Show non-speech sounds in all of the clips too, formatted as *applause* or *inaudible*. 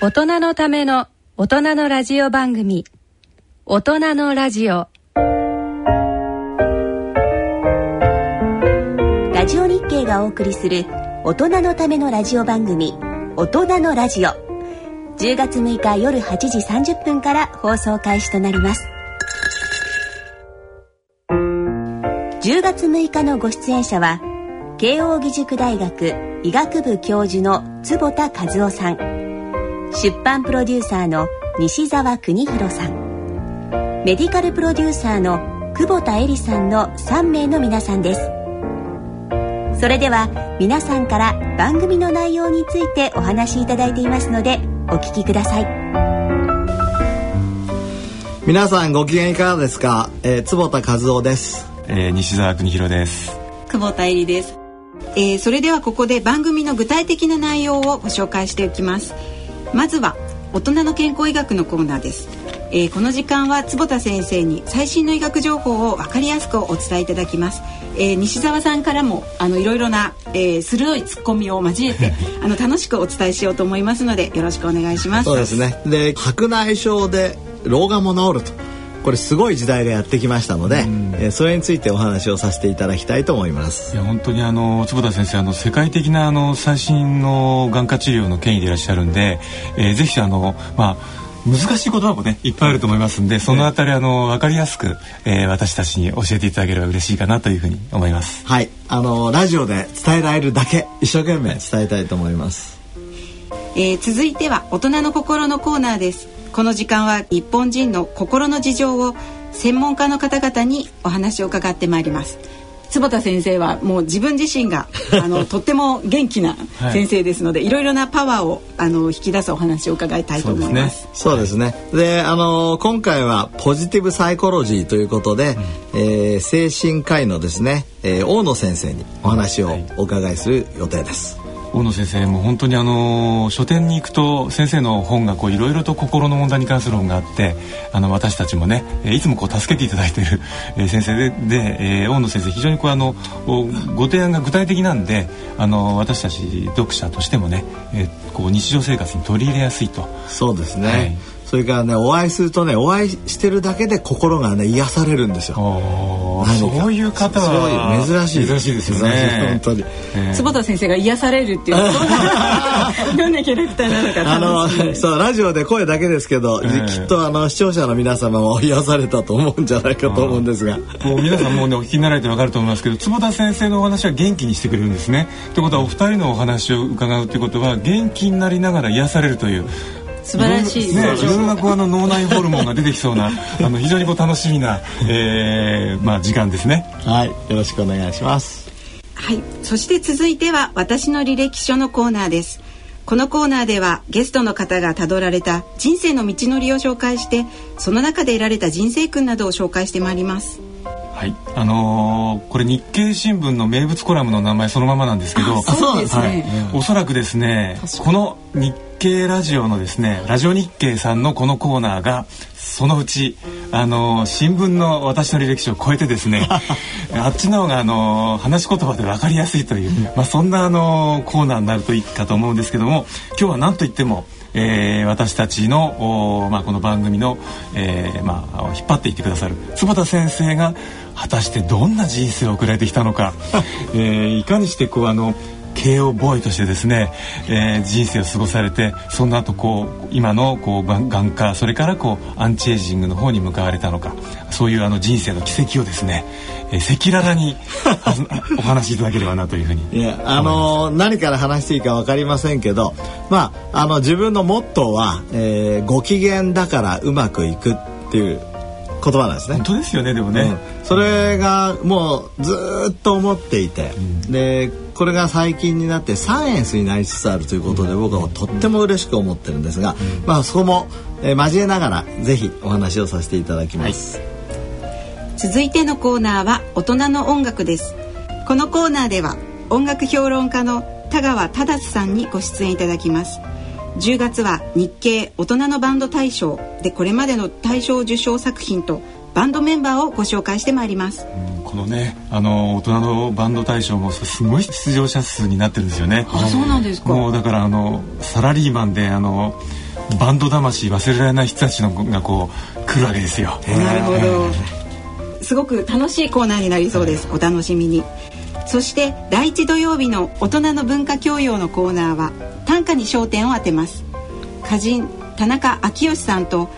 大人のための大人のラジオ番組。大人のラジオ。ラジオ日経がお送りする大人のためのラジオ番組大人のラジオ。10月6日夜8時30分から放送開始となります。10月6日のご出演者は慶應義塾大学医学部教授の坪田和夫さん。出版プロデューサーの西澤邦弘さん。メディカルプロデューサーの久保田恵里さんの3名の皆さんです。それでは皆さんから番組の内容についてお話しいただいていますのでお聞きください。皆さんご機嫌いかがですか、えー、坪田和夫です、えー、西澤邦弘です。久保田恵里です、えー、それではここで番組の具体的な内容をご紹介していきますまずは大人の健康医学のコーナーです。えー、この時間は坪田先生に最新の医学情報を分かりやすくお伝えいただきます、えー、西澤さんからもあのいろいろな、えー、鋭いツッコミを交えて *laughs* あの楽しくお伝えしようと思いますのでよろしくお願いします。そうですね。で白内障で老眼も治るとこれすごい時代がやってきましたので、えー、それについてお話をさせていただきたいと思います。いや本当にあの坪田先生あの世界的なあの最新の眼科治療の権威でいらっしゃるんで、えー、ぜひあのまあ難しい言葉もねいっぱいあると思いますんでそのあたりあの分かりやすく、えー、私たちに教えていただければ嬉しいかなというふうに思います。はい。あのラジオで伝えられるだけ一生懸命伝えたいと思います、えー、続いては大人の心のコーナーですこの時間は日本人の心の事情を専門家の方々にお話を伺ってまいります坪田先生はもう自分自身が *laughs* あのとっても元気な先生ですので、はい、いろいろなパワーをあの引き出すお話を伺いたいと思います。そうですね。で、ね、あの今回はポジティブサイコロジーということで、うん、えー、精神科医のですね、えー、大野先生にお話をお伺いする予定です。はい大野先生も本当にあの書店に行くと先生の本がこういろいろと心の問題に関する本があってあの私たちもねいつもこう助けていただいている、えー、先生でで、えー、大野先生非常にこうあのご提案が具体的なんであの私たち読者としてもね、えー、こう日常生活に取り入れやすいと。そうですね、はいそれからねお会いするとねお会いしてるだけで心がね癒されるんですよ。そういう方は珍しい珍しいですよね。本当に。えー、坪田先生が癒されるっていうどんなキャラクターなのかあのそうラジオで声だけですけど、えー、きっとあの視聴者の皆様も癒されたと思うんじゃないかと思うんですが。もう皆さんもうねお聞きになられてわかると思いますけど坪田先生のお話は元気にしてくれるんですね。ということはお二人のお話を伺うということは元気になりながら癒されるという。素晴らしいね、いろんなこうあの脳内ホルモンが出てきそうな *laughs* あの非常にこう楽しみな、えー、まあ時間ですね。はい、よろしくお願いします。はい、そして続いては私の履歴書のコーナーです。このコーナーではゲストの方が辿られた人生の道のりを紹介して、その中で得られた人生訓などを紹介してまいります。はい、あのー、これ日経新聞の名物コラムの名前そのままなんですけど、そうですね、はいおそらくですね、この日経ラジオのですね、ラジオ日経さんのこのコーナーがそのうちあのー、新聞の私の履歴書を超えてですね、*laughs* あっちの方があのー、話し言葉で分かりやすいという、まあそんなあのコーナーになるといいかと思うんですけども、今日は何と言っても。えー、私たちの、まあ、この番組の、えーまあ、引っ張っていってくださる坪田先生が果たしてどんな人生を送られてきたのか、*laughs* えー、いかにしてこうあの慶応ボーイとしてですね、えー、人生を過ごされてその後こう今のこう眼科それからこうアンチエイジングの方に向かわれたのかそういうあの人生の軌跡をですね赤裸々に *laughs* お話しいただければなというふうにいやあのー、何から話していいか分かりませんけどまああの自分のモットーは、えー、ご機嫌だからうまくいくっていう言葉なんですね。本当ですよねでもね、うん、それがもうずっと思っていて、うん、でこれが最近になってサイエンスになりつつあるということで、僕はとっても嬉しく思ってるんですが、うん、まあそこも、えー、交えながらぜひお話をさせていただきます。はい。続いてのコーナーは大人の音楽です。このコーナーでは音楽評論家の田川忠さんにご出演いただきます。10月は日経大人のバンド大賞でこれまでの大賞受賞作品とバンドメンバーをご紹介してまいります、うん、このねあの大人のバンド大賞もすごい出場者数になってるんですよねあそうなんですかもうだからあのサラリーマンであのバンド魂忘れられない人たちのがこう来るわけですよ。なるほど。すごく楽しいコーナーになりそうです。お楽しみに。そして第一土曜日の大人の文化教養のコーナーは短歌に焦点を当てます。歌人田中昭義さんと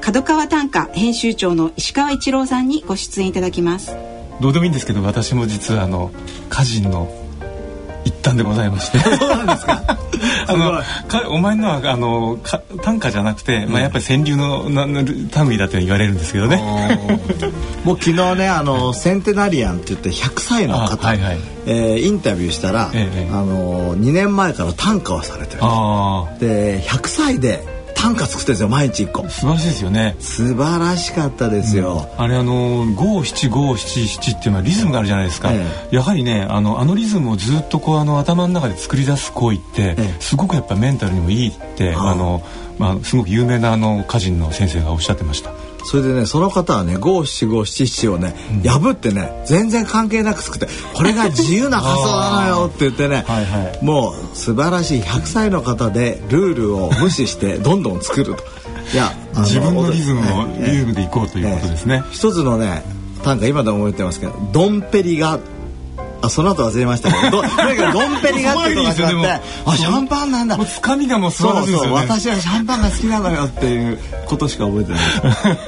角川短歌編集長の石川一郎さんにご出演いただきます。どうでもいいんですけど私も実はあの歌人の一端でございまして。*laughs* そうなんですか？*laughs* あのかお前のはあのか短歌じゃなくて、うん、まあ、やっぱり川柳のな類だと言われるんですけどね。*laughs* もう昨日ねあのセンテナリアンって言って100歳の方、はいはい、えー、インタビューしたら、ええ、あの2年前から短歌をされてる。で100歳で短歌作ってるんですよ毎日一個。素晴らしいですよね。素晴らしかったですよ、うん、あれあの五七五七七っていうのはリズムがあるじゃないですか、ええ、やはりねあのあのリズムをずっとこうあの頭の中で作り出す行為って、え、すごくやっぱメンタルにもいいって、あのまあすごく有名なあの歌人の先生がおっしゃってましたそれでねその方はね五七五七七をね、うん、破ってね全然関係なく作ってこれが自由な発想なのよ *laughs* って言ってねはい、はい、もう素晴らしい100歳の方でルールを無視してどんどん作ると。いや自分のリズムをリズムでいこうということですね。一つのね短歌今でも覚えてますけど「ドンペリがあその後忘れましたけどとに *laughs* かくドンペリがって始まってあシャンパンなんだもうつかみがもうそうそう私はシャンパンが好きなのよっていうことしか覚えて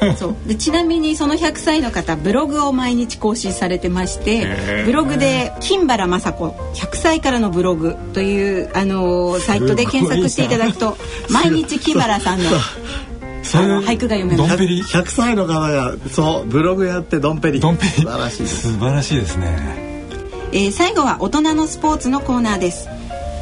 ない *laughs* そうでちなみにその100歳の方ブログを毎日更新されてましてブログで金原雅子100歳からのブログというあのサイトで検索していただくと毎日金原さんのそういう俳句が読めます。100歳の方がそうブログやってドンペリ。ドンペリ。素晴らしいです。素晴らしいですね。えー、最後は大人のスポーツのコーナーです。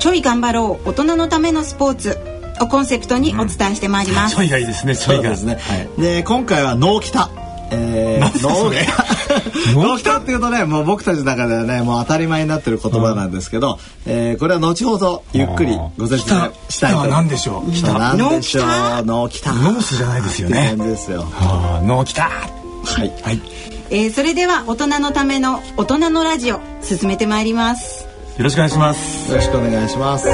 ちょい頑張ろう大人のためのスポーツ。をコンセプトにお伝えしてまいります、うん、ちょいがいいですねちょいが。ですね、はい、で今回は脳きた。えー、脳きた。脳きた。っていうとねもう僕たちの中ではねもう当たり前になってる言葉なんですけど、うん、えー、これは後ほどゆっくりご説明したいと。何でしょう？北何でしょう？脳きた？ノースじゃないですよね。ですよ。脳きた。はい。はいえー、それでは大人のための大人のラジオ進めてまいります。よろしくお願いします。よろしくお願いします。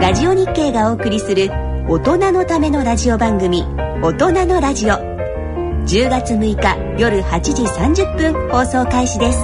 ラジオ日経がお送りする大人のためのラジオ番組大人のラジオ。10月6日夜8時30分放送開始です